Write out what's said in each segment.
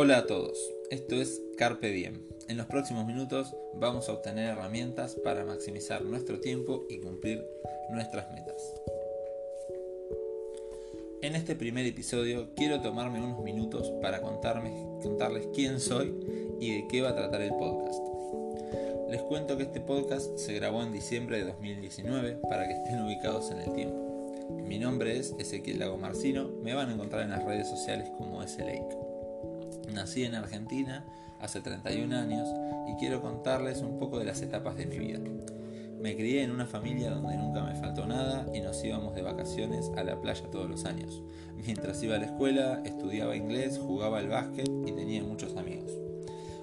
Hola a todos, esto es Carpe Diem. En los próximos minutos vamos a obtener herramientas para maximizar nuestro tiempo y cumplir nuestras metas. En este primer episodio quiero tomarme unos minutos para contarles quién soy y de qué va a tratar el podcast. Les cuento que este podcast se grabó en diciembre de 2019 para que estén ubicados en el tiempo. Mi nombre es Ezequiel Lago Marcino, me van a encontrar en las redes sociales como S-Lake. Nací en Argentina hace 31 años y quiero contarles un poco de las etapas de mi vida. Me crié en una familia donde nunca me faltó nada y nos íbamos de vacaciones a la playa todos los años. Mientras iba a la escuela, estudiaba inglés, jugaba al básquet y tenía muchos amigos.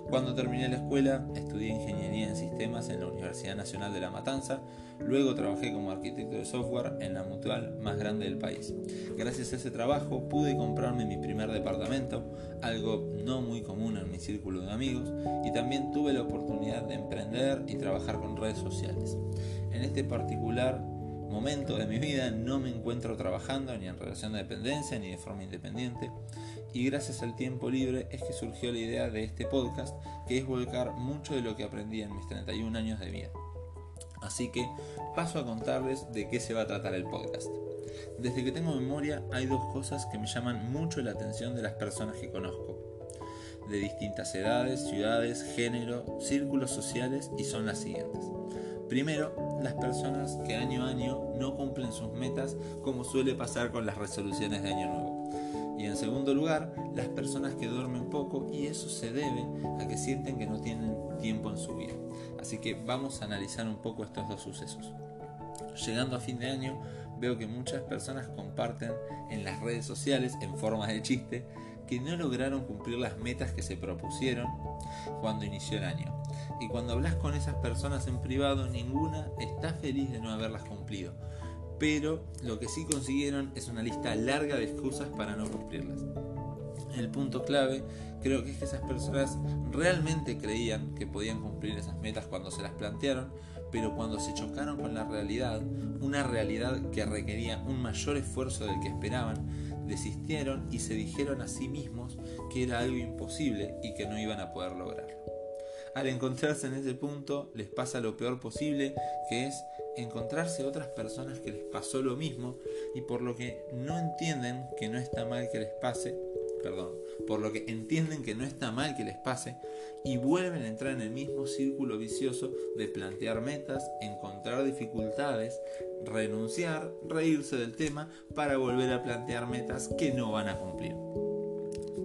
Cuando terminé la escuela, estudié ingeniería en sistemas en la Universidad Nacional de La Matanza, luego trabajé como arquitecto de software en la mutual más grande del país. Gracias a ese trabajo pude comprarme mi primer departamento, algo no muy común en mi círculo de amigos, y también tuve la oportunidad de emprender y trabajar con redes sociales. En este particular momento de mi vida no me encuentro trabajando ni en relación de dependencia ni de forma independiente y gracias al tiempo libre es que surgió la idea de este podcast que es volcar mucho de lo que aprendí en mis 31 años de vida. Así que paso a contarles de qué se va a tratar el podcast. Desde que tengo memoria hay dos cosas que me llaman mucho la atención de las personas que conozco, de distintas edades, ciudades, género, círculos sociales y son las siguientes. Primero, las personas que año a año no cumplen sus metas como suele pasar con las resoluciones de año nuevo. Y en segundo lugar, las personas que duermen poco y eso se debe a que sienten que no tienen tiempo en su vida. Así que vamos a analizar un poco estos dos sucesos. Llegando a fin de año, veo que muchas personas comparten en las redes sociales, en forma de chiste, que no lograron cumplir las metas que se propusieron cuando inició el año. Y cuando hablas con esas personas en privado, ninguna está feliz de no haberlas cumplido pero lo que sí consiguieron es una lista larga de excusas para no cumplirlas. El punto clave creo que es que esas personas realmente creían que podían cumplir esas metas cuando se las plantearon, pero cuando se chocaron con la realidad, una realidad que requería un mayor esfuerzo del que esperaban, desistieron y se dijeron a sí mismos que era algo imposible y que no iban a poder lograrlo. Al encontrarse en ese punto les pasa lo peor posible, que es encontrarse otras personas que les pasó lo mismo y por lo que no entienden que no está mal que les pase, perdón, por lo que entienden que no está mal que les pase y vuelven a entrar en el mismo círculo vicioso de plantear metas, encontrar dificultades, renunciar, reírse del tema para volver a plantear metas que no van a cumplir.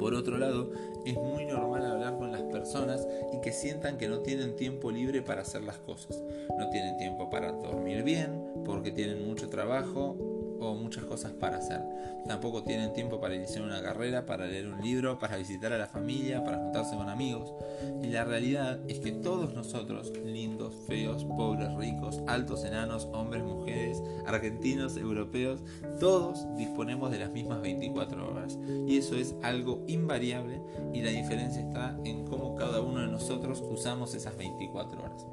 Por otro lado, es muy normal hablar con las personas y que sientan que no tienen tiempo libre para hacer las cosas. No tienen tiempo para dormir bien porque tienen mucho trabajo o muchas cosas para hacer. Tampoco tienen tiempo para iniciar una carrera, para leer un libro, para visitar a la familia, para juntarse con amigos. Y la realidad es que todos nosotros, lindos, feos, pobres, ricos, altos, enanos, hombres, mujeres, argentinos, europeos, todos disponemos de las mismas 24 horas. Y eso es algo invariable y la diferencia está en cómo cada uno de nosotros usamos esas 24 horas.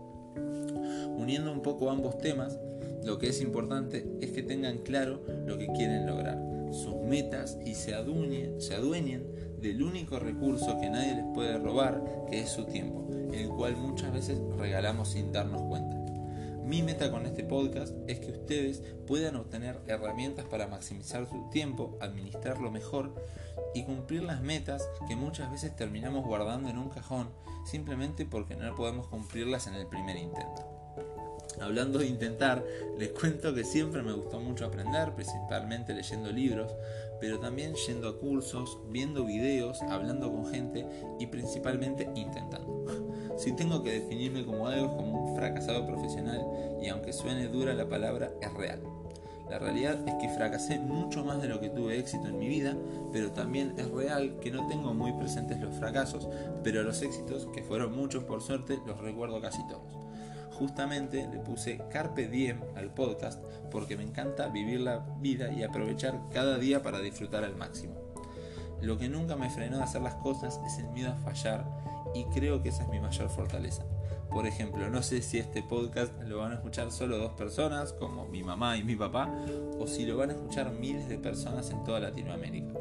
Uniendo un poco ambos temas, lo que es importante es que tengan claro lo que quieren lograr, sus metas y se adueñen, se del único recurso que nadie les puede robar, que es su tiempo, el cual muchas veces regalamos sin darnos cuenta. Mi meta con este podcast es que ustedes puedan obtener herramientas para maximizar su tiempo, administrarlo mejor y cumplir las metas que muchas veces terminamos guardando en un cajón simplemente porque no podemos cumplirlas en el primer intento. Hablando de intentar, les cuento que siempre me gustó mucho aprender, principalmente leyendo libros, pero también yendo a cursos, viendo videos, hablando con gente y principalmente intentando. Si tengo que definirme como algo, como un fracasado profesional y aunque suene dura la palabra, es real. La realidad es que fracasé mucho más de lo que tuve éxito en mi vida, pero también es real que no tengo muy presentes los fracasos, pero los éxitos, que fueron muchos por suerte, los recuerdo casi todos justamente le puse Carpe Diem al podcast porque me encanta vivir la vida y aprovechar cada día para disfrutar al máximo. Lo que nunca me frenó de hacer las cosas es el miedo a fallar y creo que esa es mi mayor fortaleza. Por ejemplo, no sé si este podcast lo van a escuchar solo dos personas, como mi mamá y mi papá, o si lo van a escuchar miles de personas en toda Latinoamérica.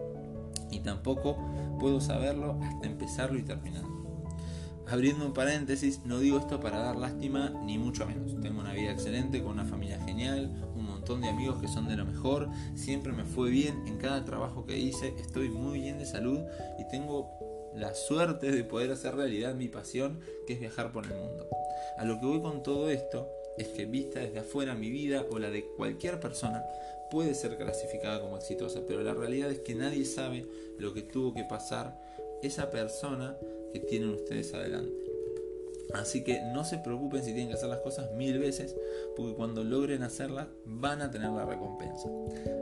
y tampoco puedo saberlo hasta empezarlo y terminarlo. Abriendo un paréntesis, no digo esto para dar lástima ni mucho menos. Tengo una vida excelente, con una familia genial, un montón de amigos que son de lo mejor, siempre me fue bien en cada trabajo que hice, estoy muy bien de salud y tengo la suerte de poder hacer realidad mi pasión, que es viajar por el mundo. A lo que voy con todo esto es que vista desde afuera mi vida o la de cualquier persona puede ser clasificada como exitosa, pero la realidad es que nadie sabe lo que tuvo que pasar esa persona que tienen ustedes adelante. Así que no se preocupen si tienen que hacer las cosas mil veces, porque cuando logren hacerlas van a tener la recompensa.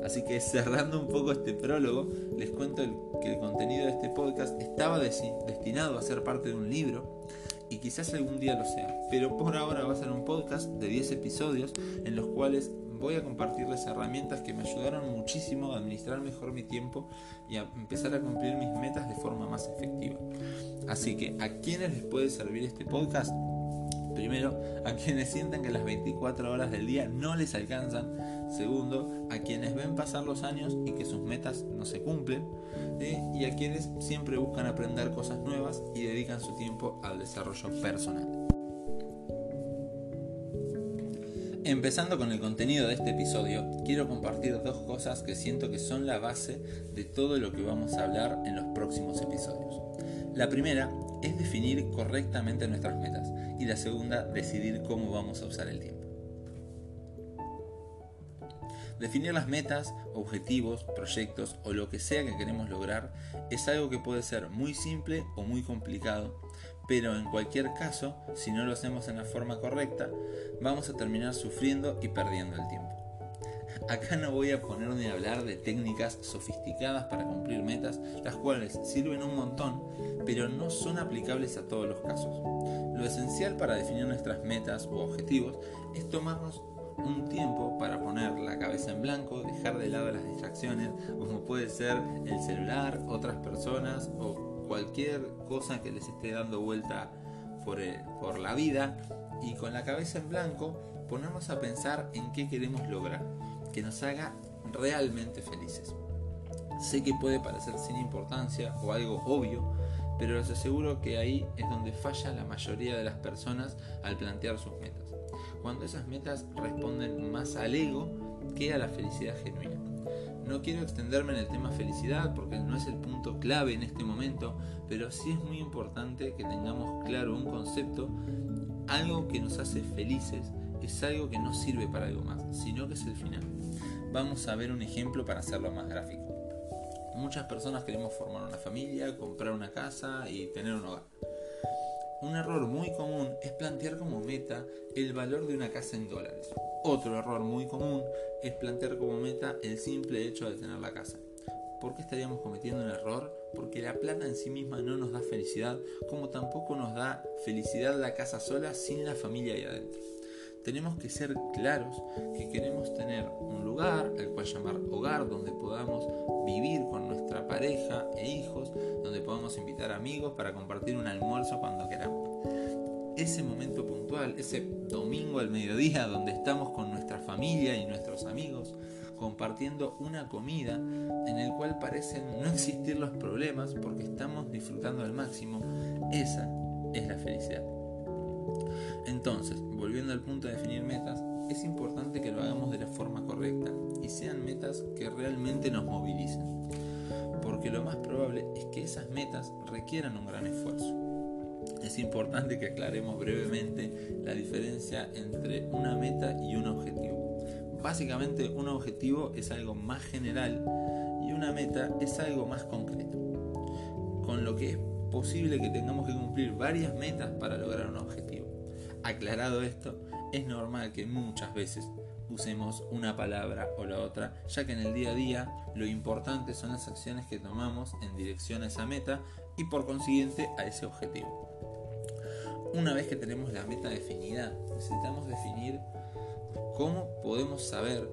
Así que cerrando un poco este prólogo, les cuento que el contenido de este podcast estaba destinado a ser parte de un libro y quizás algún día lo sea, pero por ahora va a ser un podcast de 10 episodios en los cuales voy a compartirles herramientas que me ayudaron muchísimo a administrar mejor mi tiempo y a empezar a cumplir mis metas de forma más efectiva. Así que, ¿a quiénes les puede servir este podcast? Primero, a quienes sienten que las 24 horas del día no les alcanzan. Segundo, a quienes ven pasar los años y que sus metas no se cumplen. Y a quienes siempre buscan aprender cosas nuevas y dedican su tiempo al desarrollo personal. Empezando con el contenido de este episodio, quiero compartir dos cosas que siento que son la base de todo lo que vamos a hablar en los próximos episodios. La primera es definir correctamente nuestras metas y la segunda decidir cómo vamos a usar el tiempo. Definir las metas, objetivos, proyectos o lo que sea que queremos lograr es algo que puede ser muy simple o muy complicado, pero en cualquier caso, si no lo hacemos en la forma correcta, vamos a terminar sufriendo y perdiendo el tiempo. Acá no voy a ponerme a hablar de técnicas sofisticadas para cumplir metas, las cuales sirven un montón, pero no son aplicables a todos los casos. Lo esencial para definir nuestras metas u objetivos es tomarnos un tiempo para poner la cabeza en blanco, dejar de lado las distracciones, como puede ser el celular, otras personas o cualquier cosa que les esté dando vuelta por, eh, por la vida y con la cabeza en blanco ponernos a pensar en qué queremos lograr, que nos haga realmente felices. Sé que puede parecer sin importancia o algo obvio, pero les aseguro que ahí es donde falla la mayoría de las personas al plantear sus metas. Cuando esas metas responden más al ego que a la felicidad genuina. No quiero extenderme en el tema felicidad porque no es el punto clave en este momento, pero sí es muy importante que tengamos claro un concepto, algo que nos hace felices es algo que no sirve para algo más, sino que es el final. Vamos a ver un ejemplo para hacerlo más gráfico. Muchas personas queremos formar una familia, comprar una casa y tener un hogar. Un error muy común es plantear como meta el valor de una casa en dólares. Otro error muy común es plantear como meta el simple hecho de tener la casa. ¿Por qué estaríamos cometiendo un error? Porque la plata en sí misma no nos da felicidad, como tampoco nos da felicidad la casa sola sin la familia ahí adentro. Tenemos que ser claros que queremos tener un lugar al cual llamar hogar, donde podamos vivir con nuestra pareja e hijos, donde podamos invitar amigos para compartir un almuerzo cuando queramos. Ese momento puntual, ese domingo al mediodía donde estamos con nuestra familia y nuestros amigos, compartiendo una comida en el cual parecen no existir los problemas porque estamos disfrutando al máximo, esa es la felicidad. Entonces, volviendo al punto de definir metas, es importante que lo hagamos de la forma correcta y sean metas que realmente nos movilicen, porque lo más probable es que esas metas requieran un gran esfuerzo. Es importante que aclaremos brevemente la diferencia entre una meta y un objetivo. Básicamente un objetivo es algo más general y una meta es algo más concreto, con lo que es posible que tengamos que cumplir varias metas para lograr un objetivo. Aclarado esto, es normal que muchas veces usemos una palabra o la otra, ya que en el día a día lo importante son las acciones que tomamos en dirección a esa meta y por consiguiente a ese objetivo. Una vez que tenemos la meta definida, necesitamos definir cómo podemos saber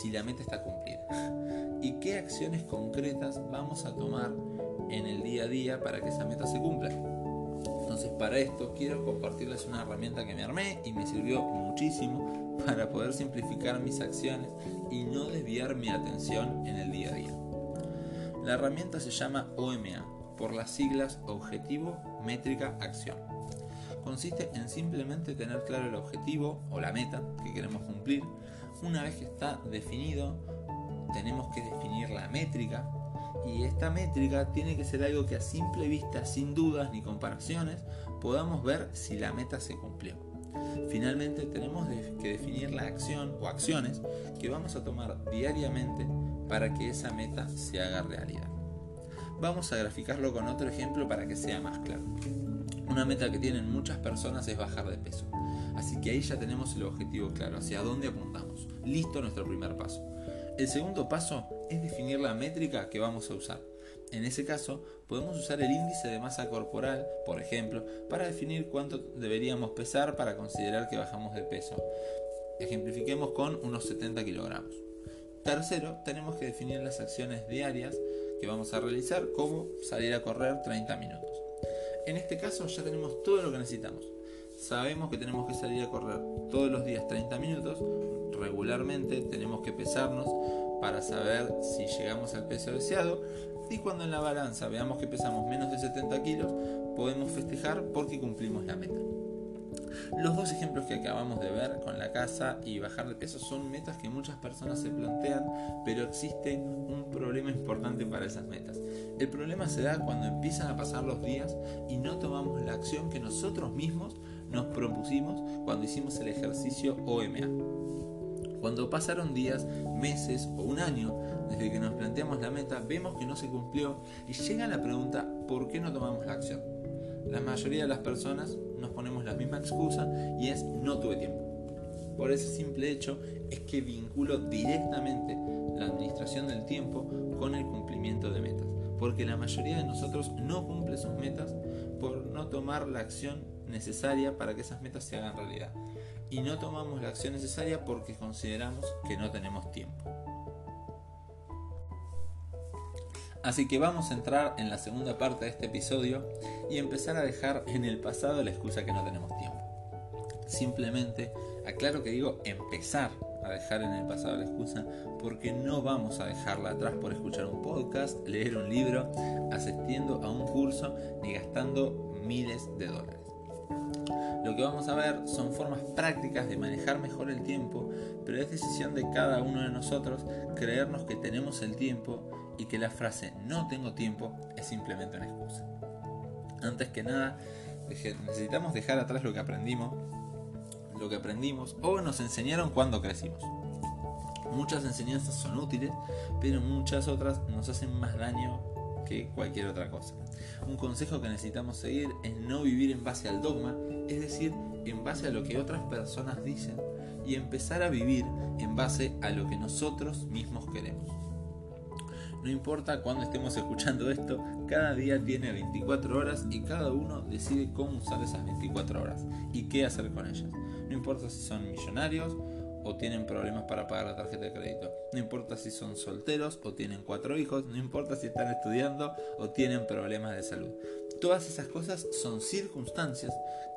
si la meta está cumplida y qué acciones concretas vamos a tomar en el día a día para que esa meta se cumpla. Entonces para esto quiero compartirles una herramienta que me armé y me sirvió muchísimo para poder simplificar mis acciones y no desviar mi atención en el día a día. La herramienta se llama OMA, por las siglas Objetivo, Métrica, Acción. Consiste en simplemente tener claro el objetivo o la meta que queremos cumplir. Una vez que está definido, tenemos que definir la métrica y esta métrica tiene que ser algo que a simple vista, sin dudas ni comparaciones, podamos ver si la meta se cumplió. Finalmente tenemos que definir la acción o acciones que vamos a tomar diariamente para que esa meta se haga realidad. Vamos a graficarlo con otro ejemplo para que sea más claro. Una meta que tienen muchas personas es bajar de peso. Así que ahí ya tenemos el objetivo claro, hacia dónde apuntamos. Listo nuestro primer paso. El segundo paso es definir la métrica que vamos a usar. En ese caso, podemos usar el índice de masa corporal, por ejemplo, para definir cuánto deberíamos pesar para considerar que bajamos de peso. Ejemplifiquemos con unos 70 kilogramos. Tercero, tenemos que definir las acciones diarias que vamos a realizar, como salir a correr 30 minutos. En este caso ya tenemos todo lo que necesitamos. Sabemos que tenemos que salir a correr todos los días 30 minutos, regularmente tenemos que pesarnos para saber si llegamos al peso deseado y cuando en la balanza veamos que pesamos menos de 70 kilos, podemos festejar porque cumplimos la meta. Los dos ejemplos que acabamos de ver con la casa y bajar de peso son metas que muchas personas se plantean, pero existe un problema importante para esas metas. El problema se da cuando empiezan a pasar los días y no tomamos la acción que nosotros mismos nos propusimos cuando hicimos el ejercicio OMA. Cuando pasaron días, meses o un año desde que nos planteamos la meta, vemos que no se cumplió y llega la pregunta, ¿por qué no tomamos la acción? La mayoría de las personas nos ponemos la misma excusa y es no tuve tiempo. Por ese simple hecho es que vinculo directamente la administración del tiempo con el cumplimiento de metas, porque la mayoría de nosotros no cumple sus metas por no tomar la acción necesaria para que esas metas se hagan realidad. Y no tomamos la acción necesaria porque consideramos que no tenemos tiempo. Así que vamos a entrar en la segunda parte de este episodio y empezar a dejar en el pasado la excusa que no tenemos tiempo. Simplemente, aclaro que digo empezar a dejar en el pasado la excusa porque no vamos a dejarla atrás por escuchar un podcast, leer un libro, asistiendo a un curso ni gastando miles de dólares. Lo que vamos a ver son formas prácticas de manejar mejor el tiempo, pero es decisión de cada uno de nosotros creernos que tenemos el tiempo y que la frase no tengo tiempo es simplemente una excusa. Antes que nada, necesitamos dejar atrás lo que aprendimos, lo que aprendimos o nos enseñaron cuando crecimos. Muchas enseñanzas son útiles, pero muchas otras nos hacen más daño que cualquier otra cosa. Un consejo que necesitamos seguir es no vivir en base al dogma, es decir, en base a lo que otras personas dicen, y empezar a vivir en base a lo que nosotros mismos queremos. No importa cuándo estemos escuchando esto, cada día tiene 24 horas y cada uno decide cómo usar esas 24 horas y qué hacer con ellas. No importa si son millonarios o tienen problemas para pagar la tarjeta de crédito. No importa si son solteros o tienen cuatro hijos. No importa si están estudiando o tienen problemas de salud. Todas esas cosas son circunstancias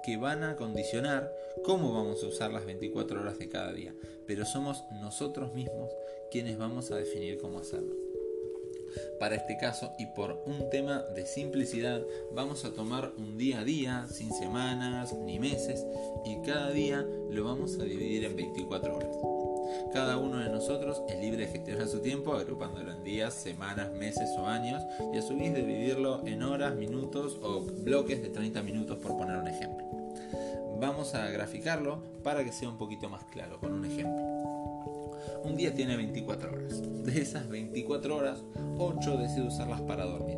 que van a condicionar cómo vamos a usar las 24 horas de cada día. Pero somos nosotros mismos quienes vamos a definir cómo hacerlo. Para este caso y por un tema de simplicidad vamos a tomar un día a día, sin semanas ni meses, y cada día lo vamos a dividir en 24 horas. Cada uno de nosotros es libre de gestionar su tiempo agrupándolo en días, semanas, meses o años y a su vez dividirlo en horas, minutos o bloques de 30 minutos por poner un ejemplo. Vamos a graficarlo para que sea un poquito más claro con un ejemplo. Un día tiene 24 horas. De esas 24 horas, 8 decido usarlas para dormir,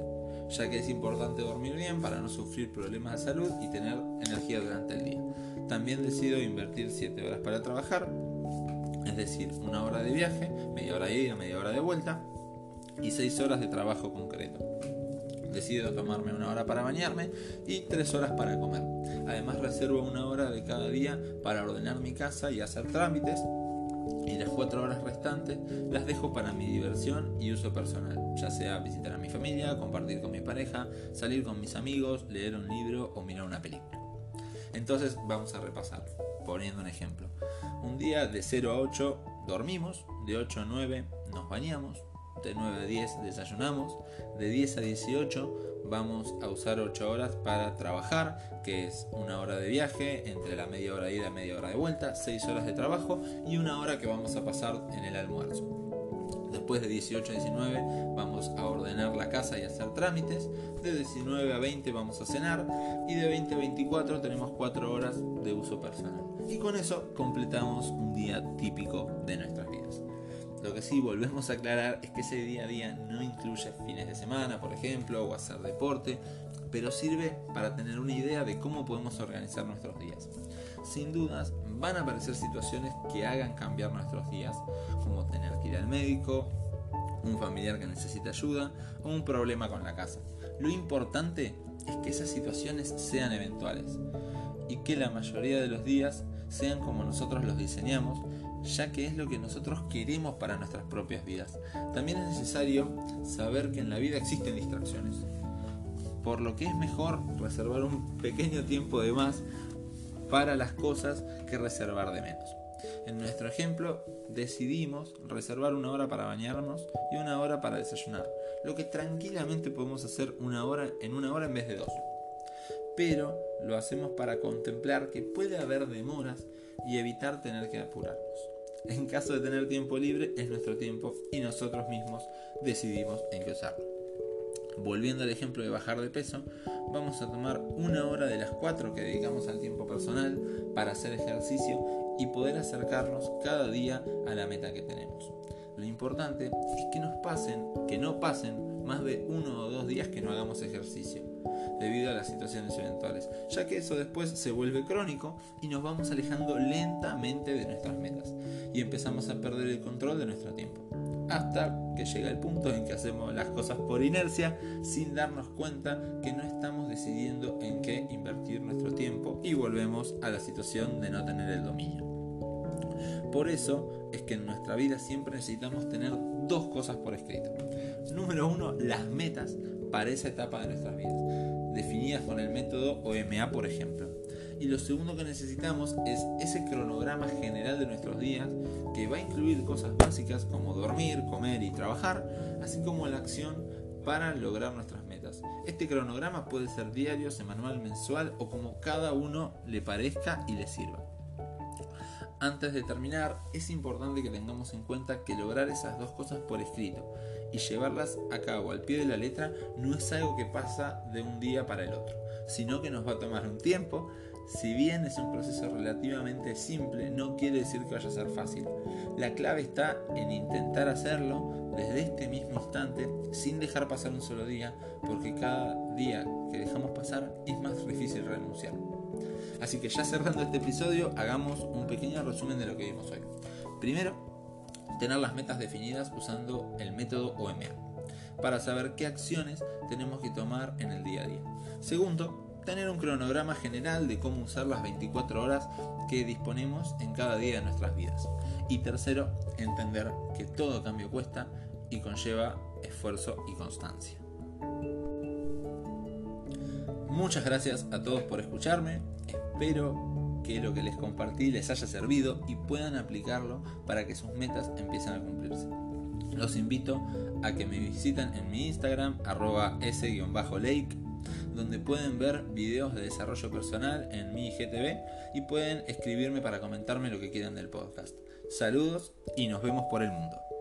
ya que es importante dormir bien para no sufrir problemas de salud y tener energía durante el día. También decido invertir 7 horas para trabajar, es decir, una hora de viaje, media hora de ida, media hora de vuelta y 6 horas de trabajo concreto. Decido tomarme una hora para bañarme y 3 horas para comer. Además reservo una hora de cada día para ordenar mi casa y hacer trámites y las cuatro horas restantes las dejo para mi diversión y uso personal, ya sea visitar a mi familia, compartir con mi pareja, salir con mis amigos, leer un libro o mirar una película. Entonces vamos a repasar, poniendo un ejemplo. Un día de 0 a 8 dormimos, de 8 a 9 nos bañamos, de 9 a 10 desayunamos, de 10 a 18 vamos a usar 8 horas para trabajar, que es una hora de viaje, entre la media hora de ida y media hora de vuelta, 6 horas de trabajo y una hora que vamos a pasar en el almuerzo. Después de 18 a 19 vamos a ordenar la casa y hacer trámites. De 19 a 20 vamos a cenar. Y de 20 a 24 tenemos 4 horas de uso personal. Y con eso completamos un día típico de nuestras vidas. Lo que sí volvemos a aclarar es que ese día a día no incluye fines de semana, por ejemplo, o hacer deporte, pero sirve para tener una idea de cómo podemos organizar nuestros días. Sin dudas, van a aparecer situaciones que hagan cambiar nuestros días, como tener que ir al médico, un familiar que necesita ayuda o un problema con la casa. Lo importante es que esas situaciones sean eventuales y que la mayoría de los días sean como nosotros los diseñamos ya que es lo que nosotros queremos para nuestras propias vidas. También es necesario saber que en la vida existen distracciones, por lo que es mejor reservar un pequeño tiempo de más para las cosas que reservar de menos. En nuestro ejemplo, decidimos reservar una hora para bañarnos y una hora para desayunar, lo que tranquilamente podemos hacer una hora en una hora en vez de dos. Pero lo hacemos para contemplar que puede haber demoras y evitar tener que apurarnos. En caso de tener tiempo libre, es nuestro tiempo y nosotros mismos decidimos en qué usarlo. Volviendo al ejemplo de bajar de peso, vamos a tomar una hora de las cuatro que dedicamos al tiempo personal para hacer ejercicio y poder acercarnos cada día a la meta que tenemos. Lo importante es que nos pasen, que no pasen más de uno o dos días que no hagamos ejercicio debido a las situaciones eventuales, ya que eso después se vuelve crónico y nos vamos alejando lentamente de nuestras metas y empezamos a perder el control de nuestro tiempo. Hasta que llega el punto en que hacemos las cosas por inercia sin darnos cuenta que no estamos decidiendo en qué invertir nuestro tiempo y volvemos a la situación de no tener el dominio. Por eso es que en nuestra vida siempre necesitamos tener dos cosas por escrito. Número uno, las metas para esa etapa de nuestras vidas definidas con el método OMA, por ejemplo. Y lo segundo que necesitamos es ese cronograma general de nuestros días que va a incluir cosas básicas como dormir, comer y trabajar, así como la acción para lograr nuestras metas. Este cronograma puede ser diario, semanal, mensual o como cada uno le parezca y le sirva. Antes de terminar, es importante que tengamos en cuenta que lograr esas dos cosas por escrito y llevarlas a cabo al pie de la letra no es algo que pasa de un día para el otro, sino que nos va a tomar un tiempo. Si bien es un proceso relativamente simple, no quiere decir que vaya a ser fácil. La clave está en intentar hacerlo desde este mismo instante sin dejar pasar un solo día, porque cada día que dejamos pasar es más difícil renunciar. Así que ya cerrando este episodio, hagamos un pequeño resumen de lo que vimos hoy. Primero, tener las metas definidas usando el método OMA, para saber qué acciones tenemos que tomar en el día a día. Segundo, tener un cronograma general de cómo usar las 24 horas que disponemos en cada día de nuestras vidas. Y tercero, entender que todo cambio cuesta y conlleva esfuerzo y constancia. Muchas gracias a todos por escucharme. Espero que lo que les compartí les haya servido y puedan aplicarlo para que sus metas empiecen a cumplirse. Los invito a que me visiten en mi Instagram, arroba s-lake, donde pueden ver videos de desarrollo personal en mi IGTV y pueden escribirme para comentarme lo que quieran del podcast. Saludos y nos vemos por el mundo.